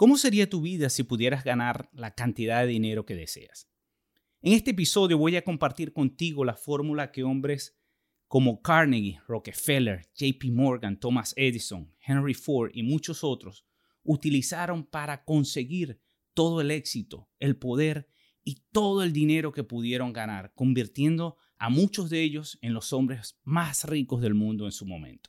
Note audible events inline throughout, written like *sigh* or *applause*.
¿Cómo sería tu vida si pudieras ganar la cantidad de dinero que deseas? En este episodio voy a compartir contigo la fórmula que hombres como Carnegie, Rockefeller, JP Morgan, Thomas Edison, Henry Ford y muchos otros utilizaron para conseguir todo el éxito, el poder y todo el dinero que pudieron ganar, convirtiendo a muchos de ellos en los hombres más ricos del mundo en su momento.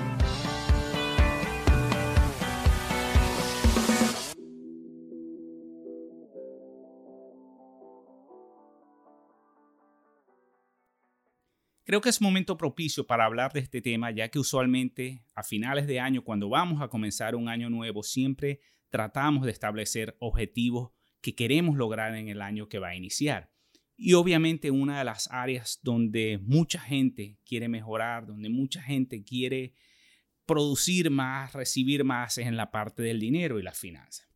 Creo que es momento propicio para hablar de este tema, ya que usualmente a finales de año, cuando vamos a comenzar un año nuevo, siempre tratamos de establecer objetivos que queremos lograr en el año que va a iniciar. Y obviamente una de las áreas donde mucha gente quiere mejorar, donde mucha gente quiere producir más, recibir más, es en la parte del dinero y las finanzas.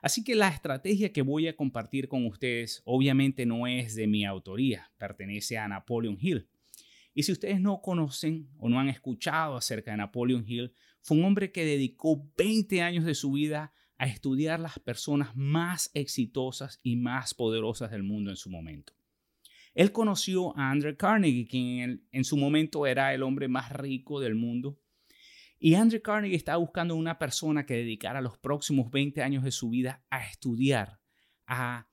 Así que la estrategia que voy a compartir con ustedes obviamente no es de mi autoría, pertenece a Napoleon Hill. Y si ustedes no conocen o no han escuchado acerca de Napoleon Hill, fue un hombre que dedicó 20 años de su vida a estudiar las personas más exitosas y más poderosas del mundo en su momento. Él conoció a Andrew Carnegie, quien en, su momento era el hombre más rico del mundo. Y Andrew Carnegie estaba buscando una persona que dedicara los próximos 20 años de su vida a estudiar, a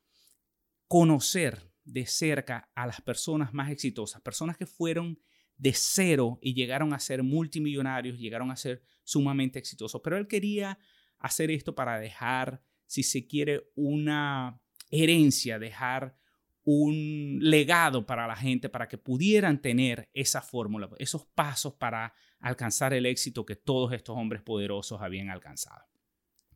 conocer de cerca a las personas más exitosas, personas que fueron de cero y llegaron a ser multimillonarios, llegaron a ser sumamente exitosos. Pero él quería hacer esto para dejar, si se quiere, una herencia, dejar un legado para la gente, para que pudieran tener esa fórmula, esos pasos para alcanzar el éxito que todos estos hombres poderosos habían alcanzado.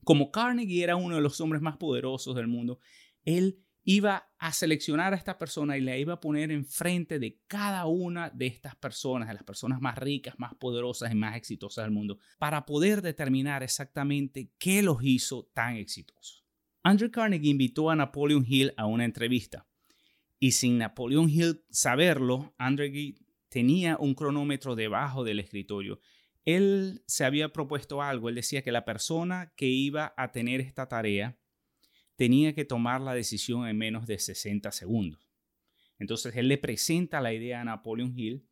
Como Carnegie era uno de los hombres más poderosos del mundo, él iba a seleccionar a esta persona y la iba a poner enfrente de cada una de estas personas, de las personas más ricas, más poderosas y más exitosas del mundo, para poder determinar exactamente qué los hizo tan exitosos. Andrew Carnegie invitó a Napoleon Hill a una entrevista y sin Napoleon Hill saberlo, Andrew tenía un cronómetro debajo del escritorio. Él se había propuesto algo, él decía que la persona que iba a tener esta tarea tenía que tomar la decisión en menos de 60 segundos. Entonces él le presenta la idea a Napoleon Hill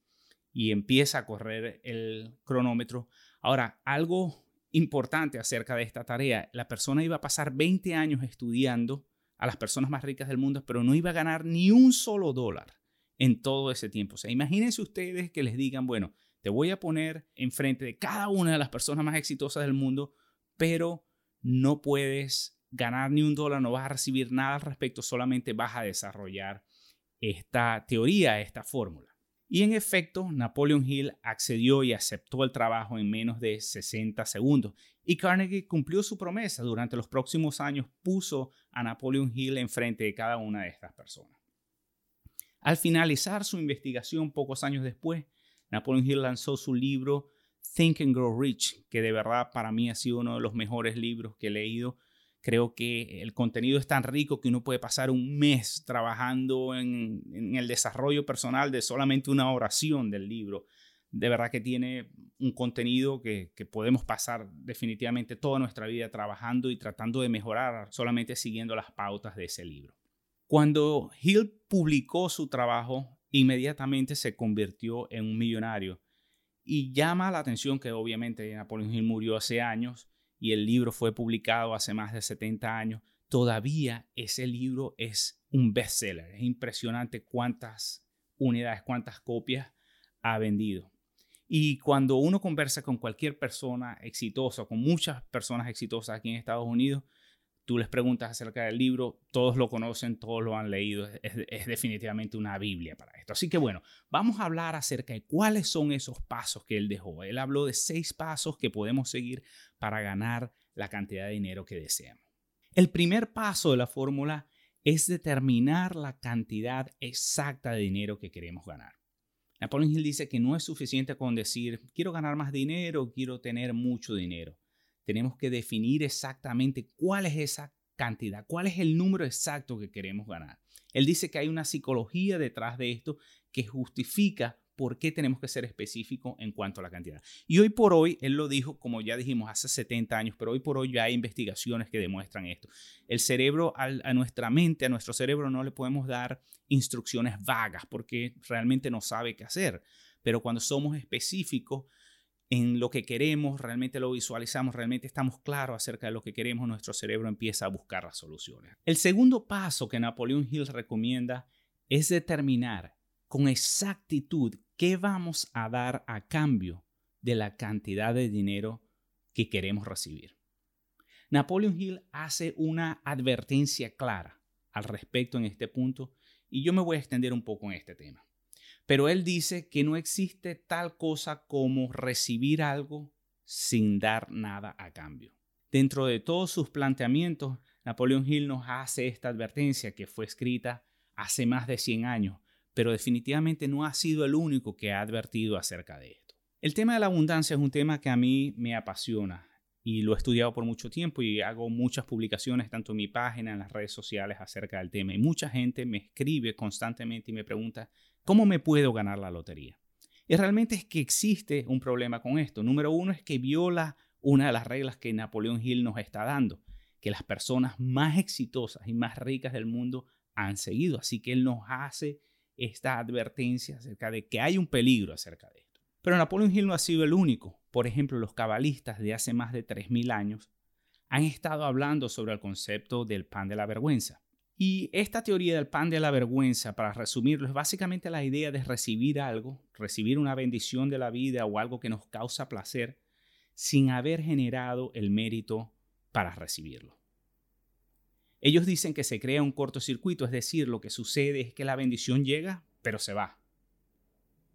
y empieza a correr el cronómetro. Ahora, algo importante acerca de esta tarea, la persona iba a pasar 20 años estudiando a las personas más ricas del mundo, pero no iba a ganar ni un solo dólar en todo ese tiempo. O sea, imagínense ustedes que les digan, bueno, te voy a poner enfrente de cada una de las personas más exitosas del mundo, pero no puedes ganar ni un dólar, no vas a recibir nada al respecto, solamente vas a desarrollar esta teoría, esta fórmula. Y en efecto, Napoleon Hill accedió y aceptó el trabajo en menos de 60 segundos. Y Carnegie cumplió su promesa. Durante los próximos años puso a Napoleon Hill enfrente de cada una de estas personas. Al finalizar su investigación pocos años después, Napoleon Hill lanzó su libro Think and Grow Rich, que de verdad para mí ha sido uno de los mejores libros que he leído Creo que el contenido es tan rico que uno puede pasar un mes trabajando en, el desarrollo personal de solamente una oración del libro. De verdad que tiene un contenido que, que podemos pasar definitivamente toda nuestra vida trabajando y tratando de mejorar solamente siguiendo las pautas de ese libro. Cuando Hill publicó su trabajo, inmediatamente se convirtió en un millonario. Y llama la atención que obviamente Napoleón Hill murió hace años y el libro fue publicado hace más de 70 años, todavía ese libro es un bestseller. Es impresionante cuántas unidades, cuántas copias ha vendido. Y cuando uno conversa con cualquier persona exitosa, con muchas personas exitosas aquí en Estados Unidos, tú les preguntas acerca del libro, todos lo conocen, todos lo han leído, es, definitivamente una Biblia para esto. Así que bueno, vamos a hablar acerca de cuáles son esos pasos que él dejó. Él habló de seis pasos que podemos seguir para ganar la cantidad de dinero que deseamos. El primer paso de la fórmula es determinar la cantidad exacta de dinero que queremos ganar. Napoleon Hill dice que no es suficiente con decir, quiero ganar más dinero, quiero tener mucho dinero. Tenemos que definir exactamente cuál es esa cantidad, cuál es el número exacto que queremos ganar. Él dice que hay una psicología detrás de esto que justifica por qué tenemos que ser específicos en cuanto a la cantidad. Y hoy por hoy, él lo dijo, como ya dijimos, hace 70 años, pero hoy por hoy ya hay investigaciones que demuestran esto. El cerebro, a nuestra mente, a nuestro cerebro no le podemos dar instrucciones vagas porque realmente no sabe qué hacer. Pero cuando somos específicos, en lo que queremos, realmente lo visualizamos, realmente estamos claros acerca de lo que queremos, nuestro cerebro empieza a buscar las soluciones. El segundo paso que Napoleón Hill recomienda es determinar con exactitud qué vamos a dar a cambio de la cantidad de dinero que queremos recibir. Napoleon Hill hace una advertencia clara al respecto en este punto y yo me voy a extender un poco en este tema. Pero él dice que no existe tal cosa como recibir algo sin dar nada a cambio. Dentro de todos sus planteamientos, Napoleon Hill nos hace esta advertencia que fue escrita hace más de 100 años, pero definitivamente no ha sido el único que ha advertido acerca de esto. El tema de la abundancia es un tema que a mí me apasiona y lo he estudiado por mucho tiempo y hago muchas publicaciones tanto en mi página, en las redes sociales acerca del tema y mucha gente me escribe constantemente y me pregunta, ¿cómo me puedo ganar la lotería? Y realmente es que existe un problema con esto. Número uno es que viola una de las reglas que Napoleón Hill nos está dando, que las personas más exitosas y más ricas del mundo han seguido. Así que él nos hace esta advertencia acerca de que hay un peligro acerca de esto. Pero Napoleon Hill no ha sido el único. Por ejemplo, los cabalistas de hace más de 3.000 años han estado hablando sobre el concepto del pan de la vergüenza. Y esta teoría del pan de la vergüenza, para resumirlo, es básicamente la idea de recibir algo, recibir una bendición de la vida o algo que nos causa placer, sin haber generado el mérito para recibirlo. Ellos dicen que se crea un cortocircuito, es decir, lo que sucede es que la bendición llega, pero se va.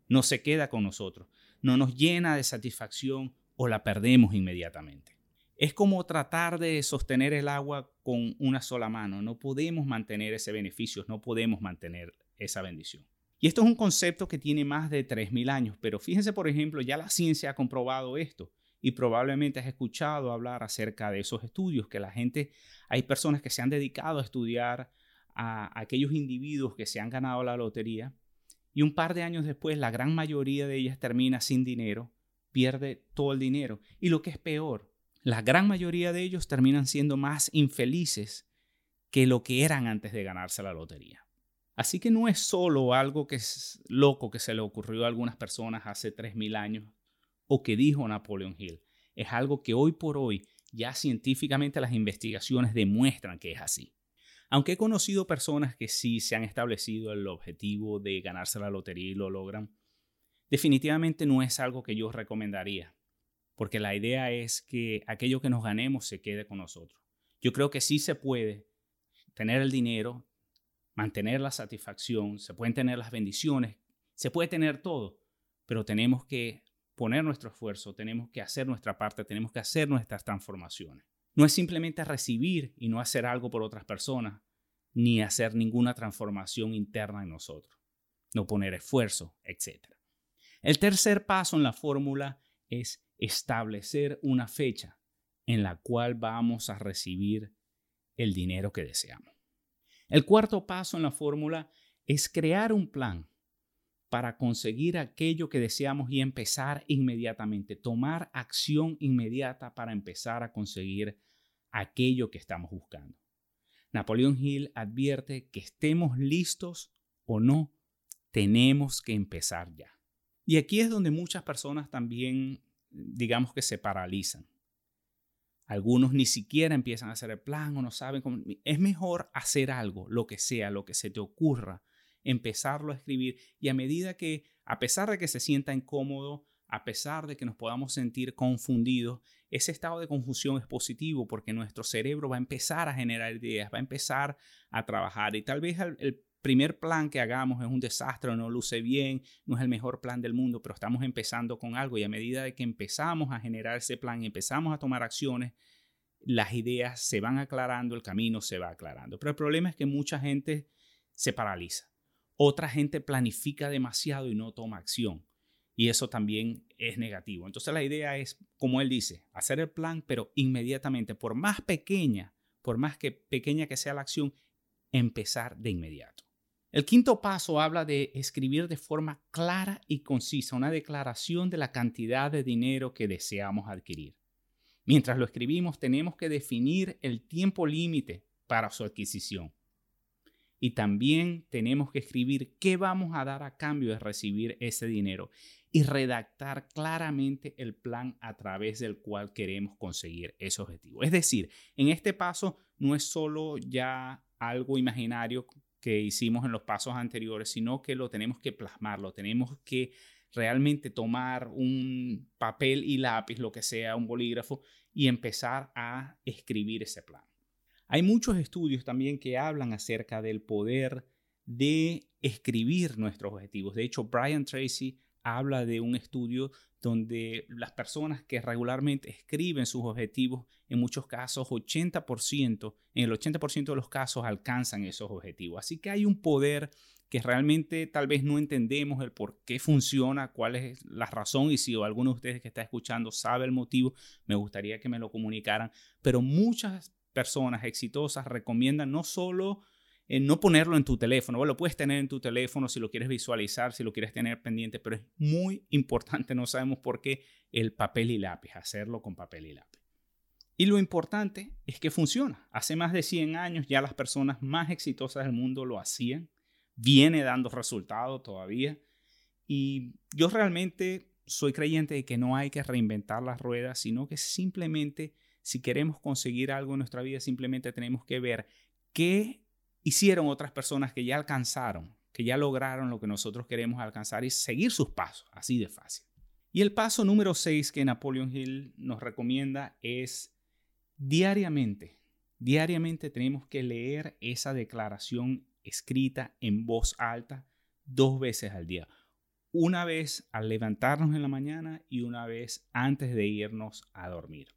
No se queda con nosotros, no nos llena de satisfacción o la perdemos inmediatamente. Es como tratar de sostener el agua con una sola mano. No podemos mantener ese beneficio, no podemos mantener esa bendición. Y esto es un concepto que tiene más de 3.000 años, pero fíjense, por ejemplo, ya la ciencia ha comprobado esto y probablemente has escuchado hablar acerca de esos estudios, que la gente, hay personas que se han dedicado a estudiar a aquellos individuos que se han ganado la lotería y un par de años después la gran mayoría de ellas termina sin dinero, pierde todo el dinero. Y lo que es peor, la gran mayoría de ellos terminan siendo más infelices que lo que eran antes de ganarse la lotería. Así que no es solo algo que es loco que se le ocurrió a algunas personas hace 3.000 años o que dijo Napoleon Hill. Es algo que hoy por hoy ya científicamente las investigaciones demuestran que es así. Aunque he conocido personas que sí se han establecido el objetivo de ganarse la lotería y lo logran, definitivamente no es algo que yo recomendaría, porque la idea es que aquello que nos ganemos se quede con nosotros. Yo creo que sí se puede tener el dinero, mantener la satisfacción, se pueden tener las bendiciones, se puede tener todo, pero tenemos que poner nuestro esfuerzo, tenemos que hacer nuestra parte, tenemos que hacer nuestras transformaciones. No es simplemente recibir y no hacer algo por otras personas, ni hacer ninguna transformación interna en nosotros, no poner esfuerzo, etc. El tercer paso en la fórmula es establecer una fecha en la cual vamos a recibir el dinero que deseamos. El cuarto paso en la fórmula es crear un plan para conseguir aquello que deseamos y empezar inmediatamente, tomar acción inmediata para empezar a conseguir aquello que estamos buscando. Napoleón Hill advierte que estemos listos o no, tenemos que empezar ya. Y aquí es donde muchas personas también, digamos que se paralizan. Algunos ni siquiera empiezan a hacer el plan o no saben cómo. Es mejor hacer algo, lo que sea, lo que se te ocurra, empezarlo a escribir y a medida que, a pesar de que se sienta incómodo, a pesar de que nos podamos sentir confundidos, ese estado de confusión es positivo porque nuestro cerebro va a empezar a generar ideas, va a empezar a trabajar y tal vez el, primer plan que hagamos es un desastre, no luce bien, no es el mejor plan del mundo, pero estamos empezando con algo y a medida de que empezamos a generar ese plan empezamos a tomar acciones, las ideas se van aclarando, el camino se va aclarando. Pero el problema es que mucha gente se paraliza. Otra gente planifica demasiado y no toma acción. Y eso también es negativo. Entonces la idea es, como él dice, hacer el plan, pero inmediatamente, por más pequeña, por más que pequeña que sea la acción, empezar de inmediato. El quinto paso habla de escribir de forma clara y concisa una declaración de la cantidad de dinero que deseamos adquirir. Mientras lo escribimos, tenemos que definir el tiempo límite para su adquisición. Y también tenemos que escribir qué vamos a dar a cambio de recibir ese dinero y redactar claramente el plan a través del cual queremos conseguir ese objetivo. Es decir, en este paso no es solo ya algo imaginario que hicimos en los pasos anteriores, sino que lo tenemos que plasmar, lo tenemos que realmente tomar un papel y lápiz, lo que sea, un bolígrafo, y empezar a escribir ese plan. Hay muchos estudios también que hablan acerca del poder de escribir nuestros objetivos. De hecho, Brian Tracy habla de un estudio donde las personas que regularmente escriben sus objetivos, en muchos casos 80%, en el 80% de los casos alcanzan esos objetivos. Así que hay un poder que realmente tal vez no entendemos el por qué funciona, cuál es la razón y si alguno de ustedes que está escuchando sabe el motivo, me gustaría que me lo comunicaran. Pero muchas personas exitosas recomiendan no solo no ponerlo en tu teléfono, lo puedes tener en tu teléfono si lo quieres visualizar, si lo quieres tener pendiente, pero es muy *laughs* importante, no sabemos por qué, el papel y lápiz, hacerlo con papel y lápiz. Y lo importante es que funciona. Hace más de 100 años ya las personas más exitosas del mundo lo hacían, viene dando resultados todavía. Y yo realmente soy creyente de que no hay que reinventar las ruedas, sino que simplemente si queremos conseguir algo en nuestra vida, simplemente tenemos que ver qué hicieron otras personas que ya alcanzaron, que ya lograron lo que nosotros queremos alcanzar y seguir sus pasos, así de fácil. Y el paso número 6 que Napoleon Hill nos recomienda es diariamente, diariamente tenemos que leer esa declaración escrita en voz alta dos veces al día. Una vez al levantarnos en la mañana y una vez antes de irnos a dormir.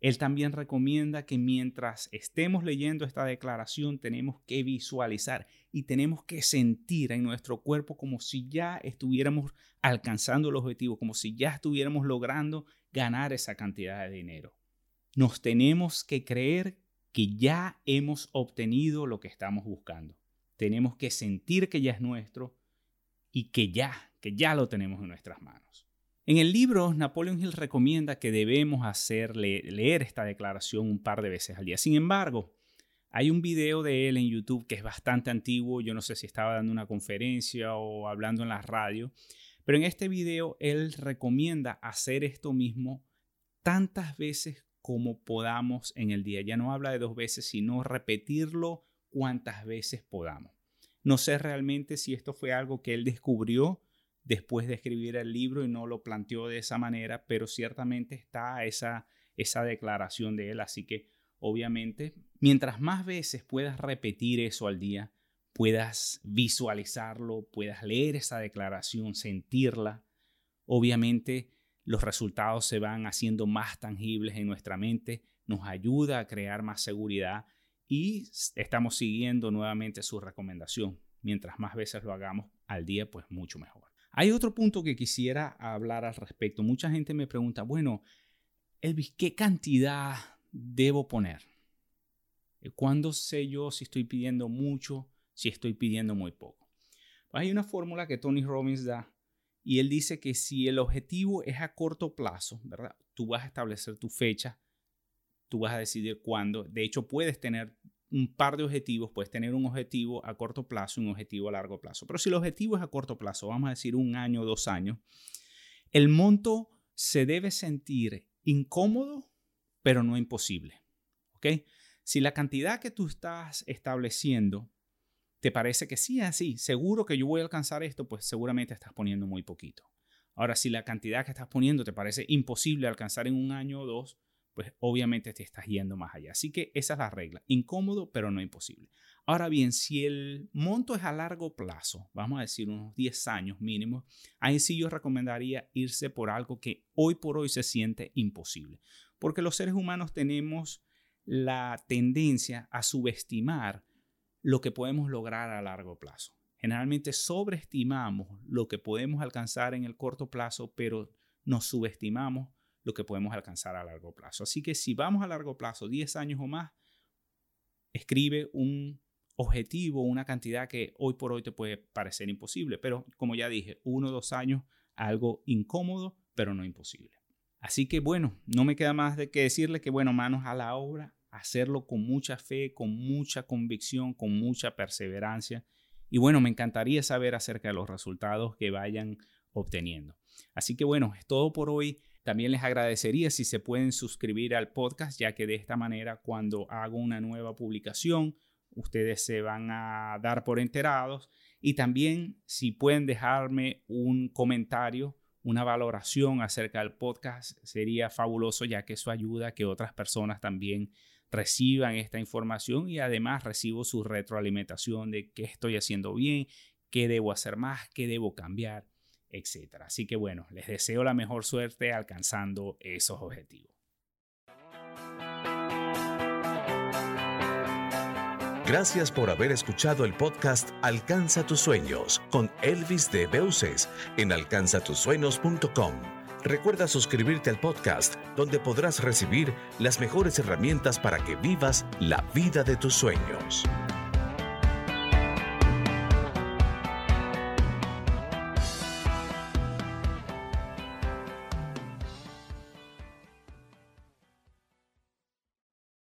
Él también recomienda que mientras estemos leyendo esta declaración tenemos que visualizar y tenemos que sentir en nuestro cuerpo como si ya estuviéramos alcanzando el objetivo, como si ya estuviéramos logrando ganar esa cantidad de dinero. Nos tenemos que creer que ya hemos obtenido lo que estamos buscando. Tenemos que sentir que ya es nuestro y que ya, que ya lo tenemos en nuestras manos. En el libro, Napoleon Hill recomienda que debemos hacer leer esta declaración un par de veces al día. Sin embargo, hay un video de él en YouTube que es bastante antiguo. Yo no sé si estaba dando una conferencia o hablando en la radio, pero en este video él recomienda hacer esto mismo tantas veces como podamos en el día. Ya no habla de dos veces, sino repetirlo cuantas veces podamos. No sé realmente si esto fue algo que él descubrió después de escribir el libro y no lo planteó de esa manera, pero ciertamente está esa, esa declaración de él. Así que obviamente, mientras más veces puedas repetir eso al día, puedas visualizarlo, puedas leer esa declaración, sentirla, obviamente los resultados se van haciendo más tangibles en nuestra mente, nos ayuda a crear más seguridad y estamos siguiendo nuevamente su recomendación. Mientras más veces lo hagamos al día, pues mucho mejor. Hay otro punto que quisiera hablar al respecto. Mucha gente me pregunta, bueno, Elvis, ¿qué cantidad debo poner? Eh, ¿Cuándo sé yo si estoy pidiendo mucho, si estoy pidiendo muy poco? Pues hay una fórmula que Tony Robbins da y él dice que si el objetivo es a corto plazo, ¿verdad? Tú vas a establecer tu fecha, tú vas a decidir cuándo. De hecho, puedes tener un par de objetivos, puedes tener un objetivo a corto plazo y un objetivo a largo plazo. Pero si el objetivo es a corto plazo, vamos a decir un año o dos años, el monto se debe sentir incómodo, pero no imposible. ¿Ok? Si la cantidad que tú estás estableciendo te parece que sí, así, seguro que yo voy a alcanzar esto, pues seguramente estás poniendo muy poquito. Ahora, si la cantidad que estás poniendo te parece imposible alcanzar en un año o dos, pues obviamente te estás yendo más allá. Así que esa es la regla. Incómodo, pero no imposible. Ahora bien, si el monto es a largo plazo, vamos a decir unos 10 años mínimo, ahí sí yo recomendaría irse por algo que hoy por hoy se siente imposible. Porque los seres humanos tenemos la tendencia a subestimar lo que podemos lograr a largo plazo. Generalmente sobreestimamos lo que podemos alcanzar en el corto plazo, pero nos subestimamos lo que podemos alcanzar a largo plazo. Así que si vamos a largo plazo, 10 años o más, escribe un objetivo, una cantidad que hoy por hoy te puede parecer imposible, pero como ya dije, uno o dos años, algo incómodo, pero no imposible. Así que bueno, no me queda más de que decirle que bueno, manos a la obra, hacerlo con mucha fe, con mucha convicción, con mucha perseverancia. Y bueno, me encantaría saber acerca de los resultados que vayan obteniendo. Así que bueno, es todo por hoy. También les agradecería si se pueden suscribir al podcast, ya que de esta manera cuando hago una nueva publicación, ustedes se van a dar por enterados. Y también si pueden dejarme un comentario, una valoración acerca del podcast, sería fabuloso, ya que eso ayuda a que otras personas también reciban esta información y además recibo su retroalimentación de qué estoy haciendo bien, qué debo hacer más, qué debo cambiar, etc. Así que bueno, les deseo la mejor suerte alcanzando esos objetivos. Gracias por haber escuchado el podcast Alcanza tus sueños con Elvis de Beuces en alcanzatusueños.com. Recuerda suscribirte al podcast donde podrás recibir las mejores herramientas para que vivas la vida de tus sueños.